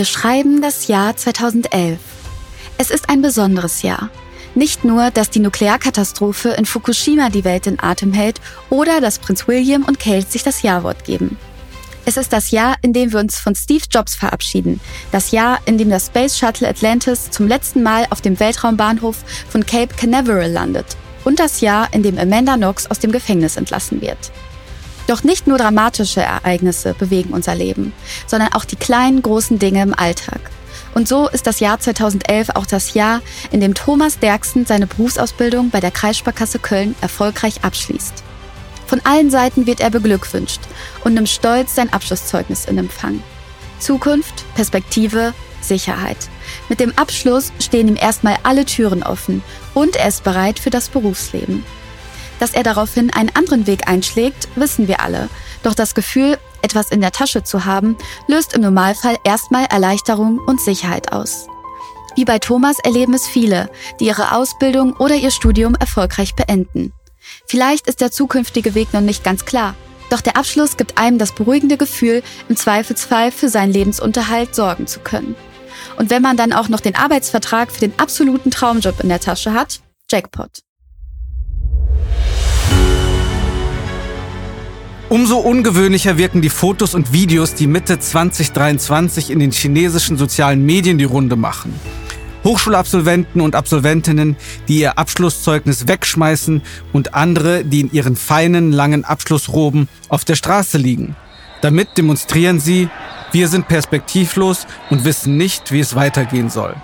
Wir schreiben das Jahr 2011. Es ist ein besonderes Jahr. Nicht nur, dass die Nuklearkatastrophe in Fukushima die Welt in Atem hält oder dass Prinz William und Kate sich das Ja-Wort geben. Es ist das Jahr, in dem wir uns von Steve Jobs verabschieden. Das Jahr, in dem das Space Shuttle Atlantis zum letzten Mal auf dem Weltraumbahnhof von Cape Canaveral landet. Und das Jahr, in dem Amanda Knox aus dem Gefängnis entlassen wird. Doch nicht nur dramatische Ereignisse bewegen unser Leben, sondern auch die kleinen, großen Dinge im Alltag. Und so ist das Jahr 2011 auch das Jahr, in dem Thomas Derksen seine Berufsausbildung bei der Kreissparkasse Köln erfolgreich abschließt. Von allen Seiten wird er beglückwünscht und nimmt stolz sein Abschlusszeugnis in Empfang. Zukunft, Perspektive, Sicherheit. Mit dem Abschluss stehen ihm erstmal alle Türen offen und er ist bereit für das Berufsleben. Dass er daraufhin einen anderen Weg einschlägt, wissen wir alle. Doch das Gefühl, etwas in der Tasche zu haben, löst im Normalfall erstmal Erleichterung und Sicherheit aus. Wie bei Thomas erleben es viele, die ihre Ausbildung oder ihr Studium erfolgreich beenden. Vielleicht ist der zukünftige Weg noch nicht ganz klar, doch der Abschluss gibt einem das beruhigende Gefühl, im Zweifelsfall für seinen Lebensunterhalt sorgen zu können. Und wenn man dann auch noch den Arbeitsvertrag für den absoluten Traumjob in der Tasche hat, Jackpot. Umso ungewöhnlicher wirken die Fotos und Videos, die Mitte 2023 in den chinesischen sozialen Medien die Runde machen. Hochschulabsolventen und Absolventinnen, die ihr Abschlusszeugnis wegschmeißen und andere, die in ihren feinen, langen Abschlussroben auf der Straße liegen. Damit demonstrieren sie, wir sind perspektivlos und wissen nicht, wie es weitergehen soll.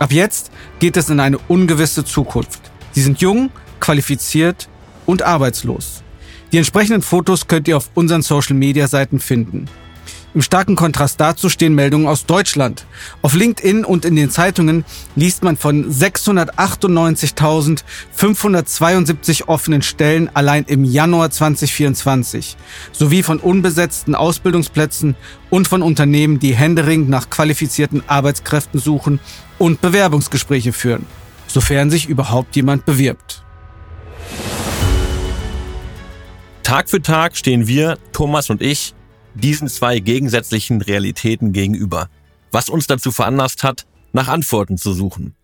Ab jetzt geht es in eine ungewisse Zukunft. Sie sind jung, qualifiziert und arbeitslos. Die entsprechenden Fotos könnt ihr auf unseren Social-Media-Seiten finden. Im starken Kontrast dazu stehen Meldungen aus Deutschland. Auf LinkedIn und in den Zeitungen liest man von 698.572 offenen Stellen allein im Januar 2024 sowie von unbesetzten Ausbildungsplätzen und von Unternehmen, die händeringend nach qualifizierten Arbeitskräften suchen und Bewerbungsgespräche führen, sofern sich überhaupt jemand bewirbt. Tag für Tag stehen wir, Thomas und ich, diesen zwei gegensätzlichen Realitäten gegenüber, was uns dazu veranlasst hat, nach Antworten zu suchen.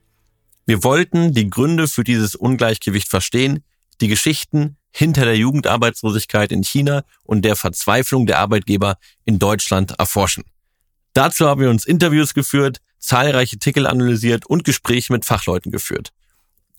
Wir wollten die Gründe für dieses Ungleichgewicht verstehen, die Geschichten hinter der Jugendarbeitslosigkeit in China und der Verzweiflung der Arbeitgeber in Deutschland erforschen. Dazu haben wir uns Interviews geführt, zahlreiche Artikel analysiert und Gespräche mit Fachleuten geführt.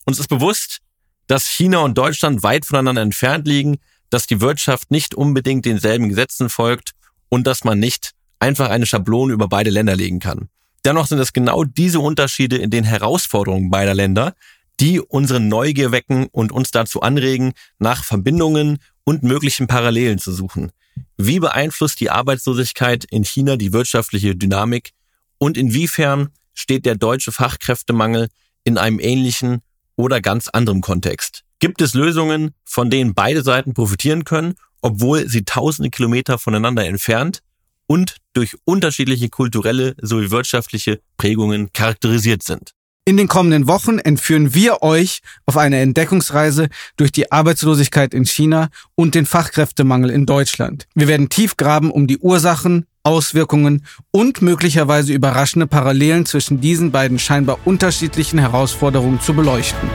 Uns ist bewusst, dass China und Deutschland weit voneinander entfernt liegen, dass die Wirtschaft nicht unbedingt denselben Gesetzen folgt und dass man nicht einfach eine Schablone über beide Länder legen kann. Dennoch sind es genau diese Unterschiede in den Herausforderungen beider Länder, die unsere Neugier wecken und uns dazu anregen, nach Verbindungen und möglichen Parallelen zu suchen. Wie beeinflusst die Arbeitslosigkeit in China die wirtschaftliche Dynamik und inwiefern steht der deutsche Fachkräftemangel in einem ähnlichen oder ganz anderem Kontext? Gibt es Lösungen, von denen beide Seiten profitieren können, obwohl sie tausende Kilometer voneinander entfernt und durch unterschiedliche kulturelle sowie wirtschaftliche Prägungen charakterisiert sind? In den kommenden Wochen entführen wir euch auf eine Entdeckungsreise durch die Arbeitslosigkeit in China und den Fachkräftemangel in Deutschland. Wir werden tief graben, um die Ursachen, Auswirkungen und möglicherweise überraschende Parallelen zwischen diesen beiden scheinbar unterschiedlichen Herausforderungen zu beleuchten.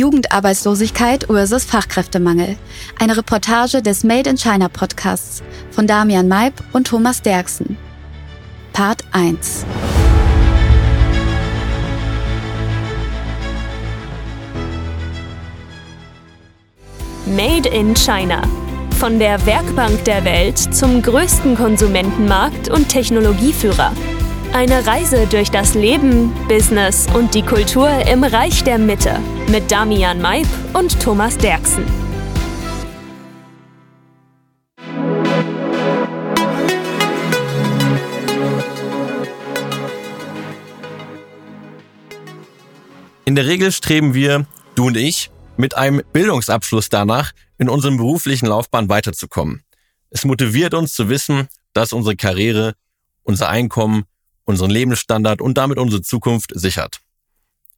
Jugendarbeitslosigkeit versus Fachkräftemangel. Eine Reportage des Made in China Podcasts von Damian Maib und Thomas Derksen. Part 1. Made in China. Von der Werkbank der Welt zum größten Konsumentenmarkt und Technologieführer. Eine Reise durch das Leben, Business und die Kultur im Reich der Mitte mit Damian Maib und Thomas Derksen. In der Regel streben wir, du und ich, mit einem Bildungsabschluss danach, in unserem beruflichen Laufbahn weiterzukommen. Es motiviert uns zu wissen, dass unsere Karriere, unser Einkommen unseren Lebensstandard und damit unsere Zukunft sichert.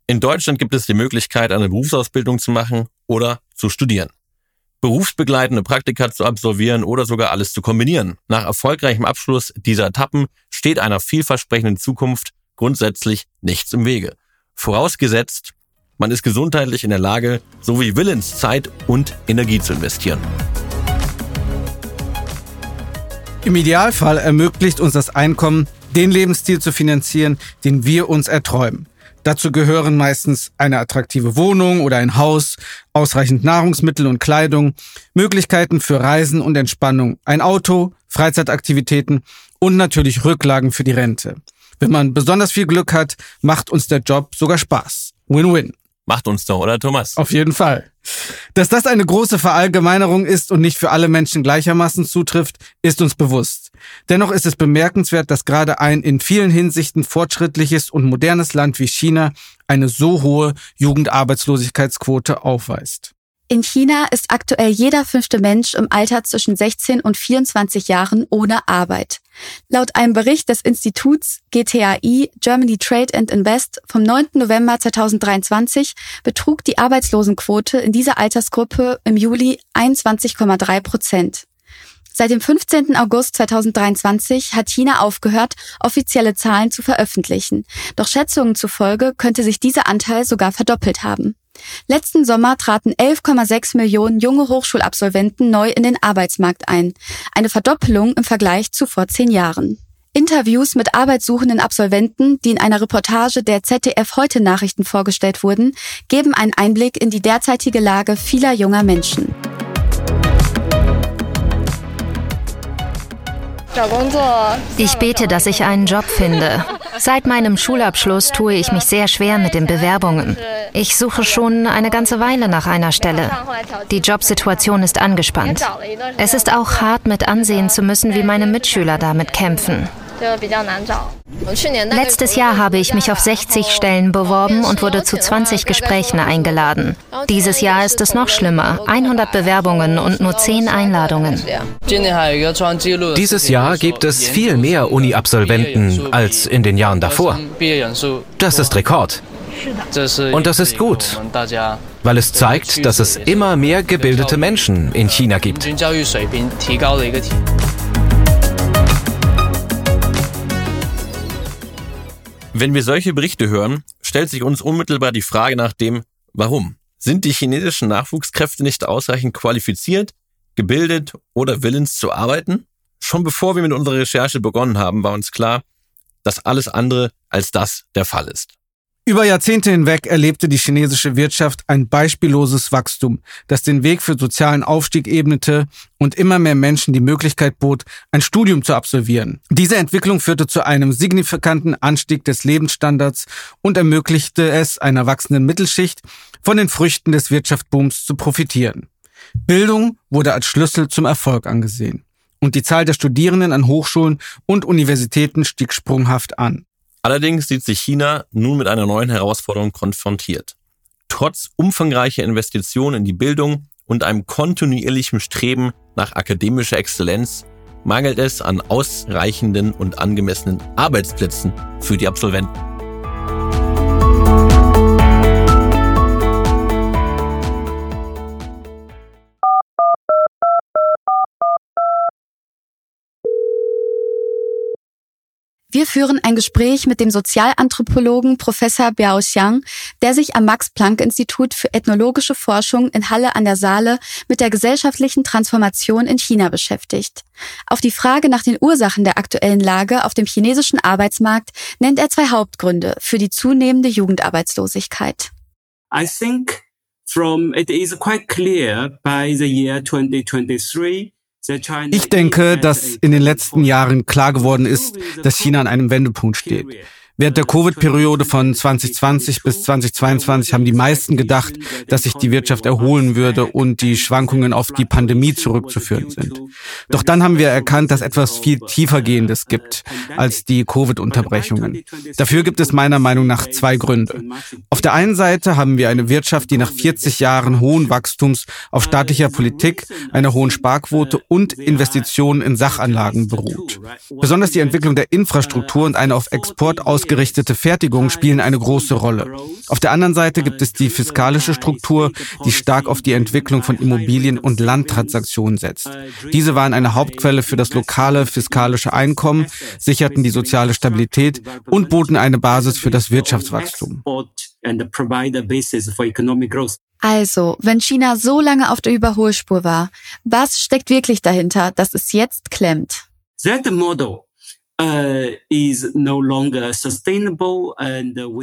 In Deutschland gibt es die Möglichkeit, eine Berufsausbildung zu machen oder zu studieren. berufsbegleitende Praktika zu absolvieren oder sogar alles zu kombinieren. Nach erfolgreichem Abschluss dieser Etappen steht einer vielversprechenden Zukunft grundsätzlich nichts im Wege. Vorausgesetzt, man ist gesundheitlich in der Lage, sowie Willens Zeit und Energie zu investieren. Im Idealfall ermöglicht uns das Einkommen, den Lebensstil zu finanzieren, den wir uns erträumen. Dazu gehören meistens eine attraktive Wohnung oder ein Haus, ausreichend Nahrungsmittel und Kleidung, Möglichkeiten für Reisen und Entspannung, ein Auto, Freizeitaktivitäten und natürlich Rücklagen für die Rente. Wenn man besonders viel Glück hat, macht uns der Job sogar Spaß. Win-win. Macht uns doch, oder Thomas? Auf jeden Fall. Dass das eine große Verallgemeinerung ist und nicht für alle Menschen gleichermaßen zutrifft, ist uns bewusst. Dennoch ist es bemerkenswert, dass gerade ein in vielen Hinsichten fortschrittliches und modernes Land wie China eine so hohe Jugendarbeitslosigkeitsquote aufweist. In China ist aktuell jeder fünfte Mensch im Alter zwischen 16 und 24 Jahren ohne Arbeit. Laut einem Bericht des Instituts GTAI Germany Trade and Invest vom 9. November 2023 betrug die Arbeitslosenquote in dieser Altersgruppe im Juli 21,3 Prozent. Seit dem 15. August 2023 hat China aufgehört, offizielle Zahlen zu veröffentlichen. Doch Schätzungen zufolge könnte sich dieser Anteil sogar verdoppelt haben. Letzten Sommer traten 11,6 Millionen junge Hochschulabsolventen neu in den Arbeitsmarkt ein. Eine Verdoppelung im Vergleich zu vor zehn Jahren. Interviews mit arbeitssuchenden Absolventen, die in einer Reportage der ZDF Heute Nachrichten vorgestellt wurden, geben einen Einblick in die derzeitige Lage vieler junger Menschen. Ich bete, dass ich einen Job finde. Seit meinem Schulabschluss tue ich mich sehr schwer mit den Bewerbungen. Ich suche schon eine ganze Weile nach einer Stelle. Die Jobsituation ist angespannt. Es ist auch hart mit ansehen zu müssen, wie meine Mitschüler damit kämpfen. Letztes Jahr habe ich mich auf 60 Stellen beworben und wurde zu 20 Gesprächen eingeladen. Dieses Jahr ist es noch schlimmer. 100 Bewerbungen und nur 10 Einladungen. Dieses Jahr gibt es viel mehr Uni-Absolventen als in den Jahren davor. Das ist Rekord. Und das ist gut, weil es zeigt, dass es immer mehr gebildete Menschen in China gibt. Wenn wir solche Berichte hören, stellt sich uns unmittelbar die Frage nach dem Warum. Sind die chinesischen Nachwuchskräfte nicht ausreichend qualifiziert, gebildet oder willens zu arbeiten? Schon bevor wir mit unserer Recherche begonnen haben, war uns klar, dass alles andere als das der Fall ist. Über Jahrzehnte hinweg erlebte die chinesische Wirtschaft ein beispielloses Wachstum, das den Weg für sozialen Aufstieg ebnete und immer mehr Menschen die Möglichkeit bot, ein Studium zu absolvieren. Diese Entwicklung führte zu einem signifikanten Anstieg des Lebensstandards und ermöglichte es einer wachsenden Mittelschicht, von den Früchten des Wirtschaftsbooms zu profitieren. Bildung wurde als Schlüssel zum Erfolg angesehen. Und die Zahl der Studierenden an Hochschulen und Universitäten stieg sprunghaft an. Allerdings sieht sich China nun mit einer neuen Herausforderung konfrontiert. Trotz umfangreicher Investitionen in die Bildung und einem kontinuierlichen Streben nach akademischer Exzellenz mangelt es an ausreichenden und angemessenen Arbeitsplätzen für die Absolventen. Wir führen ein Gespräch mit dem Sozialanthropologen Professor Biao Xiang, der sich am Max-Planck-Institut für ethnologische Forschung in Halle an der Saale mit der gesellschaftlichen Transformation in China beschäftigt. Auf die Frage nach den Ursachen der aktuellen Lage auf dem chinesischen Arbeitsmarkt nennt er zwei Hauptgründe für die zunehmende Jugendarbeitslosigkeit. I think from it is quite clear by the year 2023 ich denke, dass in den letzten Jahren klar geworden ist, dass China an einem Wendepunkt steht. Während der Covid-Periode von 2020 bis 2022 haben die meisten gedacht, dass sich die Wirtschaft erholen würde und die Schwankungen auf die Pandemie zurückzuführen sind. Doch dann haben wir erkannt, dass etwas viel tiefergehendes gibt als die Covid-Unterbrechungen. Dafür gibt es meiner Meinung nach zwei Gründe. Auf der einen Seite haben wir eine Wirtschaft, die nach 40 Jahren hohen Wachstums auf staatlicher Politik, einer hohen Sparquote und Investitionen in Sachanlagen beruht. Besonders die Entwicklung der Infrastruktur und eine auf Export aus ausgerichtete Fertigung spielen eine große Rolle. Auf der anderen Seite gibt es die fiskalische Struktur, die stark auf die Entwicklung von Immobilien und Landtransaktionen setzt. Diese waren eine Hauptquelle für das lokale fiskalische Einkommen, sicherten die soziale Stabilität und boten eine Basis für das Wirtschaftswachstum. Also, wenn China so lange auf der Überholspur war, was steckt wirklich dahinter, dass es jetzt klemmt? That model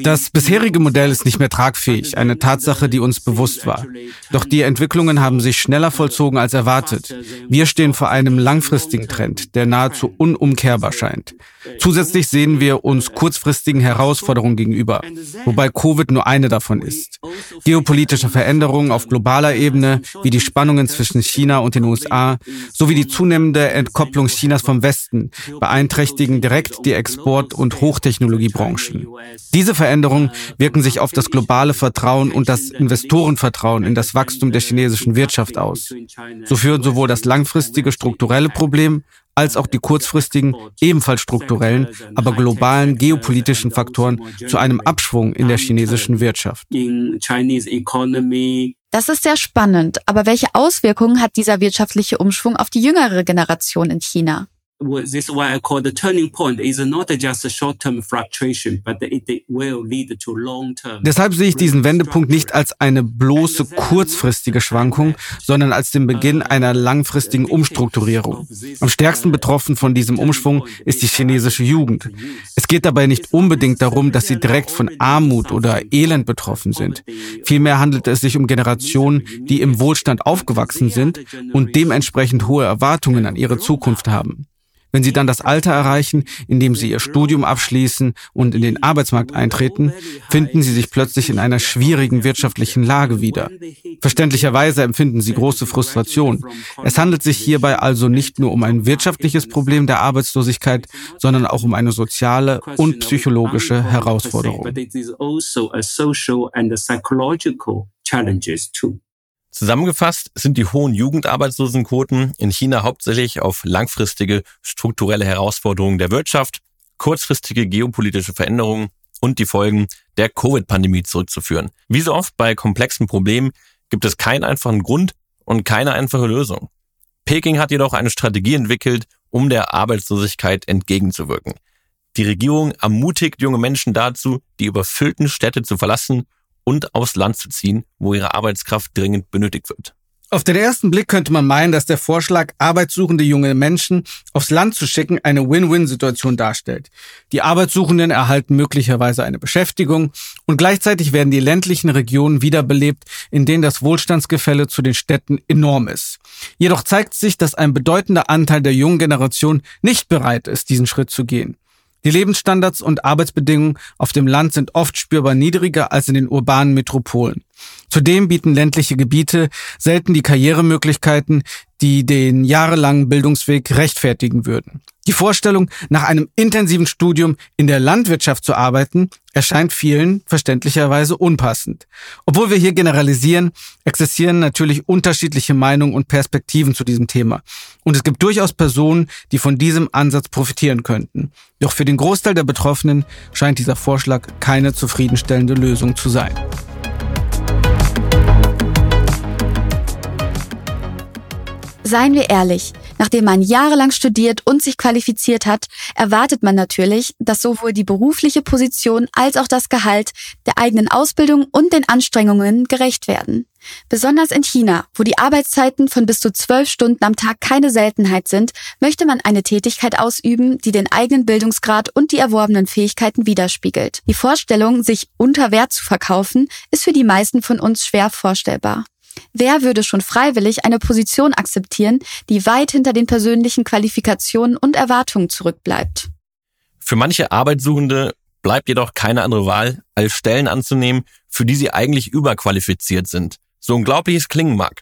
das bisherige Modell ist nicht mehr tragfähig, eine Tatsache, die uns bewusst war. Doch die Entwicklungen haben sich schneller vollzogen als erwartet. Wir stehen vor einem langfristigen Trend, der nahezu unumkehrbar scheint. Zusätzlich sehen wir uns kurzfristigen Herausforderungen gegenüber, wobei Covid nur eine davon ist. Geopolitische Veränderungen auf globaler Ebene, wie die Spannungen zwischen China und den USA, sowie die zunehmende Entkopplung Chinas vom Westen beeinträchtigen beschäftigen direkt die Export- und Hochtechnologiebranchen. Diese Veränderungen wirken sich auf das globale Vertrauen und das Investorenvertrauen in das Wachstum der chinesischen Wirtschaft aus. So führen sowohl das langfristige strukturelle Problem als auch die kurzfristigen, ebenfalls strukturellen, aber globalen geopolitischen Faktoren zu einem Abschwung in der chinesischen Wirtschaft. Das ist sehr spannend, aber welche Auswirkungen hat dieser wirtschaftliche Umschwung auf die jüngere Generation in China? This is why I call the turning point is not just a short-term fluctuation, but it will lead to long-term. Deshalb sehe ich diesen Wendepunkt nicht als eine bloße kurzfristige Schwankung, sondern als den Beginn einer langfristigen Umstrukturierung. Am stärksten betroffen von diesem Umschwung ist die chinesische Jugend. Es geht dabei nicht unbedingt darum, dass sie direkt von Armut oder Elend betroffen sind. Vielmehr handelt es sich um Generationen, die im Wohlstand aufgewachsen sind und dementsprechend hohe Erwartungen an ihre Zukunft haben. Wenn sie dann das Alter erreichen, in dem sie ihr Studium abschließen und in den Arbeitsmarkt eintreten, finden sie sich plötzlich in einer schwierigen wirtschaftlichen Lage wieder. Verständlicherweise empfinden sie große Frustration. Es handelt sich hierbei also nicht nur um ein wirtschaftliches Problem der Arbeitslosigkeit, sondern auch um eine soziale und psychologische Herausforderung. Zusammengefasst sind die hohen Jugendarbeitslosenquoten in China hauptsächlich auf langfristige strukturelle Herausforderungen der Wirtschaft, kurzfristige geopolitische Veränderungen und die Folgen der Covid-Pandemie zurückzuführen. Wie so oft bei komplexen Problemen gibt es keinen einfachen Grund und keine einfache Lösung. Peking hat jedoch eine Strategie entwickelt, um der Arbeitslosigkeit entgegenzuwirken. Die Regierung ermutigt junge Menschen dazu, die überfüllten Städte zu verlassen und aufs Land zu ziehen, wo ihre Arbeitskraft dringend benötigt wird. Auf den ersten Blick könnte man meinen, dass der Vorschlag, arbeitssuchende junge Menschen aufs Land zu schicken, eine Win-Win-Situation darstellt. Die Arbeitssuchenden erhalten möglicherweise eine Beschäftigung und gleichzeitig werden die ländlichen Regionen wiederbelebt, in denen das Wohlstandsgefälle zu den Städten enorm ist. Jedoch zeigt sich, dass ein bedeutender Anteil der jungen Generation nicht bereit ist, diesen Schritt zu gehen. Die Lebensstandards und Arbeitsbedingungen auf dem Land sind oft spürbar niedriger als in den urbanen Metropolen. Zudem bieten ländliche Gebiete selten die Karrieremöglichkeiten, die den jahrelangen Bildungsweg rechtfertigen würden. Die Vorstellung, nach einem intensiven Studium in der Landwirtschaft zu arbeiten, erscheint vielen verständlicherweise unpassend. Obwohl wir hier generalisieren, existieren natürlich unterschiedliche Meinungen und Perspektiven zu diesem Thema. Und es gibt durchaus Personen, die von diesem Ansatz profitieren könnten. Doch für den Großteil der Betroffenen scheint dieser Vorschlag keine zufriedenstellende Lösung zu sein. Seien wir ehrlich, nachdem man jahrelang studiert und sich qualifiziert hat, erwartet man natürlich, dass sowohl die berufliche Position als auch das Gehalt der eigenen Ausbildung und den Anstrengungen gerecht werden. Besonders in China, wo die Arbeitszeiten von bis zu zwölf Stunden am Tag keine Seltenheit sind, möchte man eine Tätigkeit ausüben, die den eigenen Bildungsgrad und die erworbenen Fähigkeiten widerspiegelt. Die Vorstellung, sich unter Wert zu verkaufen, ist für die meisten von uns schwer vorstellbar. Wer würde schon freiwillig eine Position akzeptieren, die weit hinter den persönlichen Qualifikationen und Erwartungen zurückbleibt? Für manche Arbeitssuchende bleibt jedoch keine andere Wahl, als Stellen anzunehmen, für die sie eigentlich überqualifiziert sind. So unglaublich es klingen mag.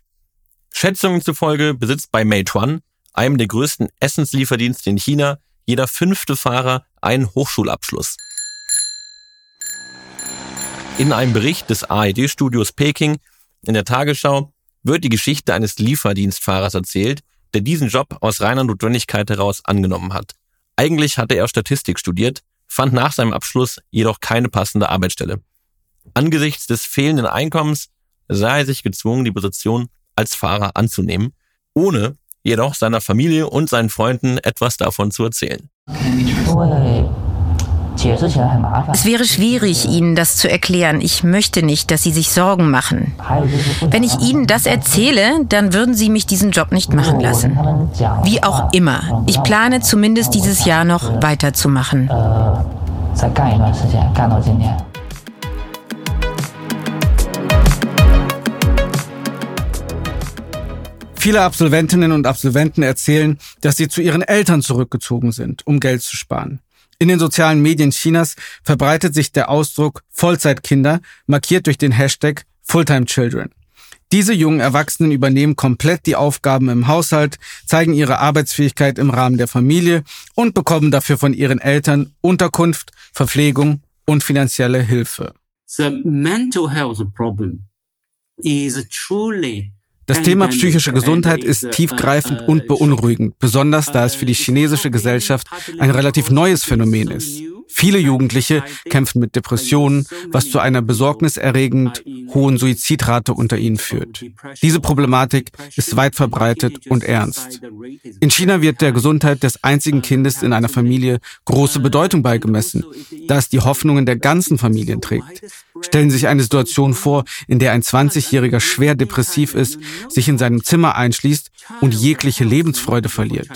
Schätzungen zufolge besitzt bei Meituan, einem der größten Essenslieferdienste in China, jeder fünfte Fahrer einen Hochschulabschluss. In einem Bericht des AED-Studios Peking in der Tagesschau wird die Geschichte eines Lieferdienstfahrers erzählt, der diesen Job aus reiner Notwendigkeit heraus angenommen hat. Eigentlich hatte er Statistik studiert, fand nach seinem Abschluss jedoch keine passende Arbeitsstelle. Angesichts des fehlenden Einkommens sah er sich gezwungen, die Position als Fahrer anzunehmen, ohne jedoch seiner Familie und seinen Freunden etwas davon zu erzählen. Es wäre schwierig, Ihnen das zu erklären. Ich möchte nicht, dass Sie sich Sorgen machen. Wenn ich Ihnen das erzähle, dann würden Sie mich diesen Job nicht machen lassen. Wie auch immer. Ich plane zumindest dieses Jahr noch weiterzumachen. Viele Absolventinnen und Absolventen erzählen, dass sie zu ihren Eltern zurückgezogen sind, um Geld zu sparen. In den sozialen Medien Chinas verbreitet sich der Ausdruck Vollzeitkinder, markiert durch den Hashtag Fulltime Children. Diese jungen Erwachsenen übernehmen komplett die Aufgaben im Haushalt, zeigen ihre Arbeitsfähigkeit im Rahmen der Familie und bekommen dafür von ihren Eltern Unterkunft, Verpflegung und finanzielle Hilfe. The mental health problem is truly das Thema psychische Gesundheit ist tiefgreifend und beunruhigend, besonders da es für die chinesische Gesellschaft ein relativ neues Phänomen ist. Viele Jugendliche kämpfen mit Depressionen, was zu einer besorgniserregend hohen Suizidrate unter ihnen führt. Diese Problematik ist weit verbreitet und ernst. In China wird der Gesundheit des einzigen Kindes in einer Familie große Bedeutung beigemessen, da es die Hoffnungen der ganzen Familien trägt. Stellen Sie sich eine Situation vor, in der ein 20-Jähriger schwer depressiv ist, sich in seinem Zimmer einschließt und jegliche Lebensfreude verliert.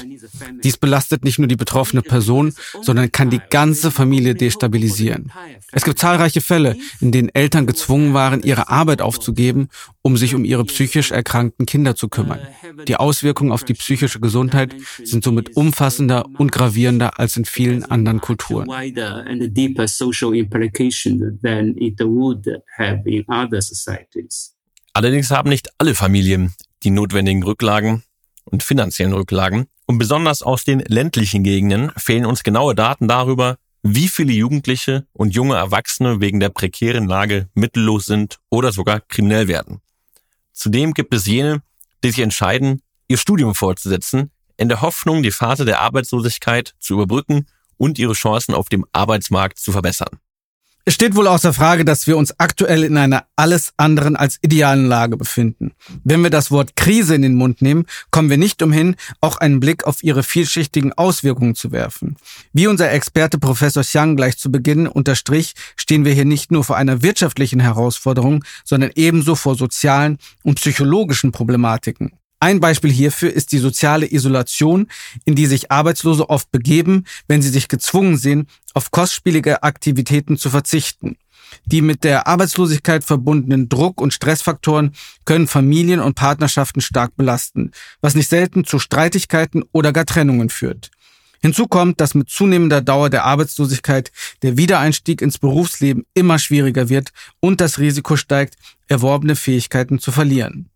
Dies belastet nicht nur die betroffene Person, sondern kann die ganze Familie destabilisieren. Es gibt zahlreiche Fälle, in denen Eltern gezwungen waren, ihre Arbeit aufzugeben, um sich um ihre psychisch erkrankten Kinder zu kümmern. Die Auswirkungen auf die psychische Gesundheit sind somit umfassender und gravierender als in vielen anderen Kulturen. Allerdings haben nicht alle Familien die notwendigen Rücklagen und finanziellen Rücklagen. Und besonders aus den ländlichen Gegenden fehlen uns genaue Daten darüber, wie viele Jugendliche und junge Erwachsene wegen der prekären Lage mittellos sind oder sogar kriminell werden. Zudem gibt es jene, die sich entscheiden, ihr Studium fortzusetzen, in der Hoffnung, die Phase der Arbeitslosigkeit zu überbrücken und ihre Chancen auf dem Arbeitsmarkt zu verbessern. Es steht wohl außer Frage, dass wir uns aktuell in einer alles anderen als idealen Lage befinden. Wenn wir das Wort Krise in den Mund nehmen, kommen wir nicht umhin, auch einen Blick auf ihre vielschichtigen Auswirkungen zu werfen. Wie unser Experte Professor Xiang gleich zu Beginn unterstrich, stehen wir hier nicht nur vor einer wirtschaftlichen Herausforderung, sondern ebenso vor sozialen und psychologischen Problematiken. Ein Beispiel hierfür ist die soziale Isolation, in die sich Arbeitslose oft begeben, wenn sie sich gezwungen sehen, auf kostspielige Aktivitäten zu verzichten. Die mit der Arbeitslosigkeit verbundenen Druck- und Stressfaktoren können Familien und Partnerschaften stark belasten, was nicht selten zu Streitigkeiten oder gar Trennungen führt. Hinzu kommt, dass mit zunehmender Dauer der Arbeitslosigkeit der Wiedereinstieg ins Berufsleben immer schwieriger wird und das Risiko steigt, erworbene Fähigkeiten zu verlieren.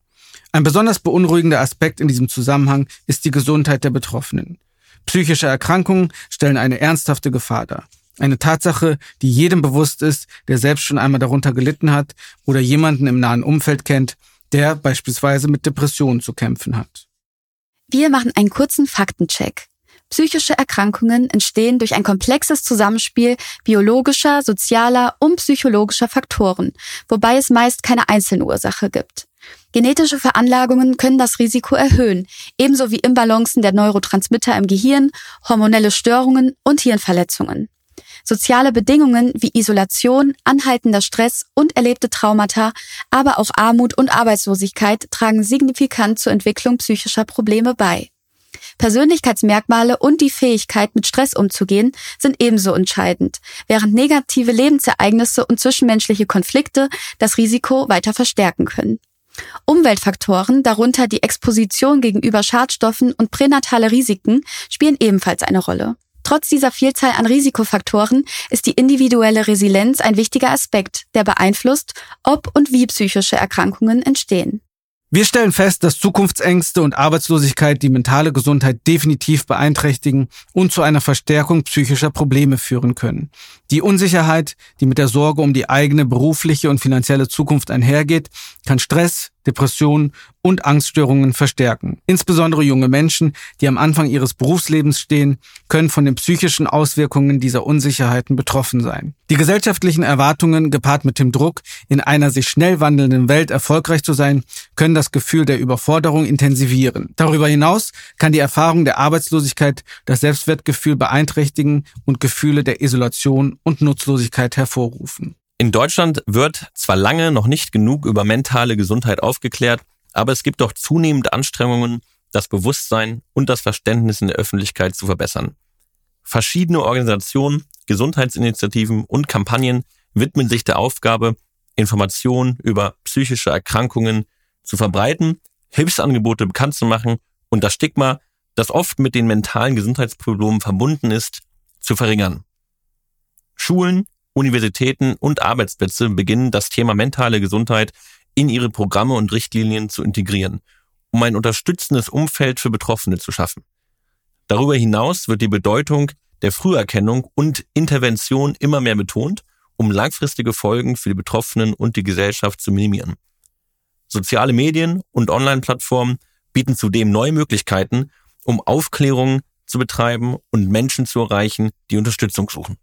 Ein besonders beunruhigender Aspekt in diesem Zusammenhang ist die Gesundheit der Betroffenen. Psychische Erkrankungen stellen eine ernsthafte Gefahr dar. Eine Tatsache, die jedem bewusst ist, der selbst schon einmal darunter gelitten hat oder jemanden im nahen Umfeld kennt, der beispielsweise mit Depressionen zu kämpfen hat. Wir machen einen kurzen Faktencheck. Psychische Erkrankungen entstehen durch ein komplexes Zusammenspiel biologischer, sozialer und psychologischer Faktoren, wobei es meist keine einzelne Ursache gibt. Genetische Veranlagungen können das Risiko erhöhen, ebenso wie Imbalancen der Neurotransmitter im Gehirn, hormonelle Störungen und Hirnverletzungen. Soziale Bedingungen wie Isolation, anhaltender Stress und erlebte Traumata, aber auch Armut und Arbeitslosigkeit tragen signifikant zur Entwicklung psychischer Probleme bei. Persönlichkeitsmerkmale und die Fähigkeit, mit Stress umzugehen, sind ebenso entscheidend, während negative Lebensereignisse und zwischenmenschliche Konflikte das Risiko weiter verstärken können. Umweltfaktoren, darunter die Exposition gegenüber Schadstoffen und pränatale Risiken, spielen ebenfalls eine Rolle. Trotz dieser Vielzahl an Risikofaktoren ist die individuelle Resilienz ein wichtiger Aspekt, der beeinflusst, ob und wie psychische Erkrankungen entstehen. Wir stellen fest, dass Zukunftsängste und Arbeitslosigkeit die mentale Gesundheit definitiv beeinträchtigen und zu einer Verstärkung psychischer Probleme führen können. Die Unsicherheit, die mit der Sorge um die eigene berufliche und finanzielle Zukunft einhergeht, kann Stress, Depressionen und Angststörungen verstärken. Insbesondere junge Menschen, die am Anfang ihres Berufslebens stehen, können von den psychischen Auswirkungen dieser Unsicherheiten betroffen sein. Die gesellschaftlichen Erwartungen, gepaart mit dem Druck, in einer sich schnell wandelnden Welt erfolgreich zu sein, können das Gefühl der Überforderung intensivieren. Darüber hinaus kann die Erfahrung der Arbeitslosigkeit das Selbstwertgefühl beeinträchtigen und Gefühle der Isolation und Nutzlosigkeit hervorrufen. In Deutschland wird zwar lange noch nicht genug über mentale Gesundheit aufgeklärt, aber es gibt doch zunehmende Anstrengungen, das Bewusstsein und das Verständnis in der Öffentlichkeit zu verbessern. Verschiedene Organisationen, Gesundheitsinitiativen und Kampagnen widmen sich der Aufgabe, Informationen über psychische Erkrankungen zu verbreiten, Hilfsangebote bekannt zu machen und das Stigma, das oft mit den mentalen Gesundheitsproblemen verbunden ist, zu verringern. Schulen, Universitäten und Arbeitsplätze beginnen das Thema mentale Gesundheit in ihre Programme und Richtlinien zu integrieren, um ein unterstützendes Umfeld für Betroffene zu schaffen. Darüber hinaus wird die Bedeutung der Früherkennung und Intervention immer mehr betont, um langfristige Folgen für die Betroffenen und die Gesellschaft zu minimieren. Soziale Medien und Online-Plattformen bieten zudem neue Möglichkeiten, um Aufklärung zu betreiben und Menschen zu erreichen, die Unterstützung suchen.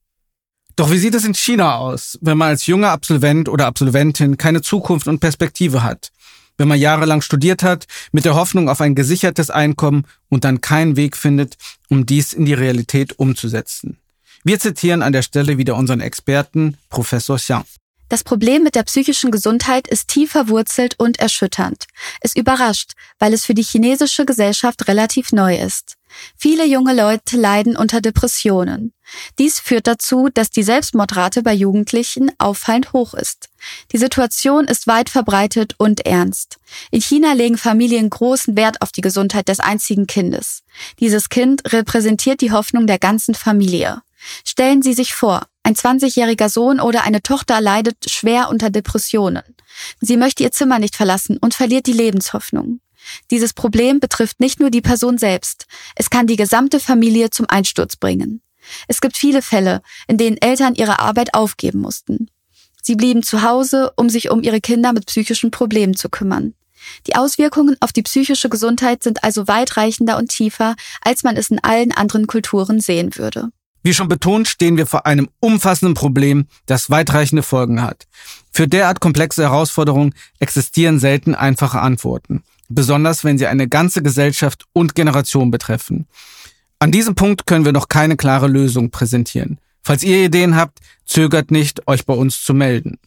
Doch wie sieht es in China aus, wenn man als junger Absolvent oder Absolventin keine Zukunft und Perspektive hat? Wenn man jahrelang studiert hat, mit der Hoffnung auf ein gesichertes Einkommen und dann keinen Weg findet, um dies in die Realität umzusetzen. Wir zitieren an der Stelle wieder unseren Experten, Professor Xiang. Das Problem mit der psychischen Gesundheit ist tief verwurzelt und erschütternd. Es überrascht, weil es für die chinesische Gesellschaft relativ neu ist. Viele junge Leute leiden unter Depressionen. Dies führt dazu, dass die Selbstmordrate bei Jugendlichen auffallend hoch ist. Die Situation ist weit verbreitet und ernst. In China legen Familien großen Wert auf die Gesundheit des einzigen Kindes. Dieses Kind repräsentiert die Hoffnung der ganzen Familie. Stellen Sie sich vor, ein 20-jähriger Sohn oder eine Tochter leidet schwer unter Depressionen. Sie möchte ihr Zimmer nicht verlassen und verliert die Lebenshoffnung. Dieses Problem betrifft nicht nur die Person selbst, es kann die gesamte Familie zum Einsturz bringen. Es gibt viele Fälle, in denen Eltern ihre Arbeit aufgeben mussten. Sie blieben zu Hause, um sich um ihre Kinder mit psychischen Problemen zu kümmern. Die Auswirkungen auf die psychische Gesundheit sind also weitreichender und tiefer, als man es in allen anderen Kulturen sehen würde. Wie schon betont, stehen wir vor einem umfassenden Problem, das weitreichende Folgen hat. Für derart komplexe Herausforderungen existieren selten einfache Antworten, besonders wenn sie eine ganze Gesellschaft und Generation betreffen. An diesem Punkt können wir noch keine klare Lösung präsentieren. Falls ihr Ideen habt, zögert nicht, euch bei uns zu melden.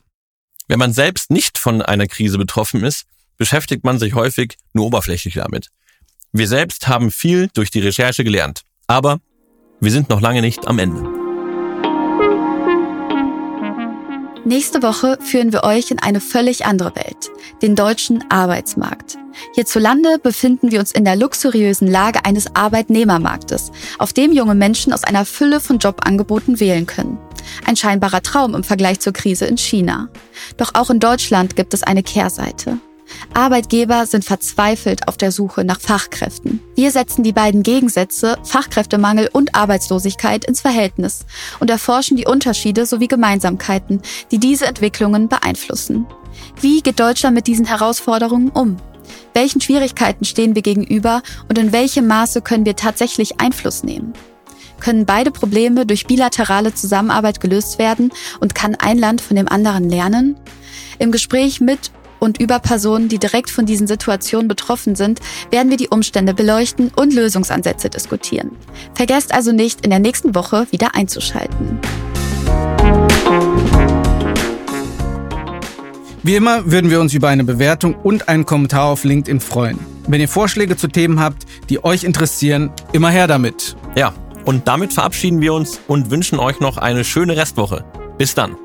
Wenn man selbst nicht von einer Krise betroffen ist, beschäftigt man sich häufig nur oberflächlich damit. Wir selbst haben viel durch die Recherche gelernt. Aber wir sind noch lange nicht am Ende. Nächste Woche führen wir euch in eine völlig andere Welt, den deutschen Arbeitsmarkt. Hierzulande befinden wir uns in der luxuriösen Lage eines Arbeitnehmermarktes, auf dem junge Menschen aus einer Fülle von Jobangeboten wählen können. Ein scheinbarer Traum im Vergleich zur Krise in China. Doch auch in Deutschland gibt es eine Kehrseite. Arbeitgeber sind verzweifelt auf der Suche nach Fachkräften. Wir setzen die beiden Gegensätze Fachkräftemangel und Arbeitslosigkeit ins Verhältnis und erforschen die Unterschiede sowie Gemeinsamkeiten, die diese Entwicklungen beeinflussen. Wie geht Deutschland mit diesen Herausforderungen um? Welchen Schwierigkeiten stehen wir gegenüber und in welchem Maße können wir tatsächlich Einfluss nehmen? Können beide Probleme durch bilaterale Zusammenarbeit gelöst werden und kann ein Land von dem anderen lernen? Im Gespräch mit und über Personen, die direkt von diesen Situationen betroffen sind, werden wir die Umstände beleuchten und Lösungsansätze diskutieren. Vergesst also nicht, in der nächsten Woche wieder einzuschalten. Wie immer würden wir uns über eine Bewertung und einen Kommentar auf LinkedIn freuen. Wenn ihr Vorschläge zu Themen habt, die euch interessieren, immer her damit. Ja, und damit verabschieden wir uns und wünschen euch noch eine schöne Restwoche. Bis dann.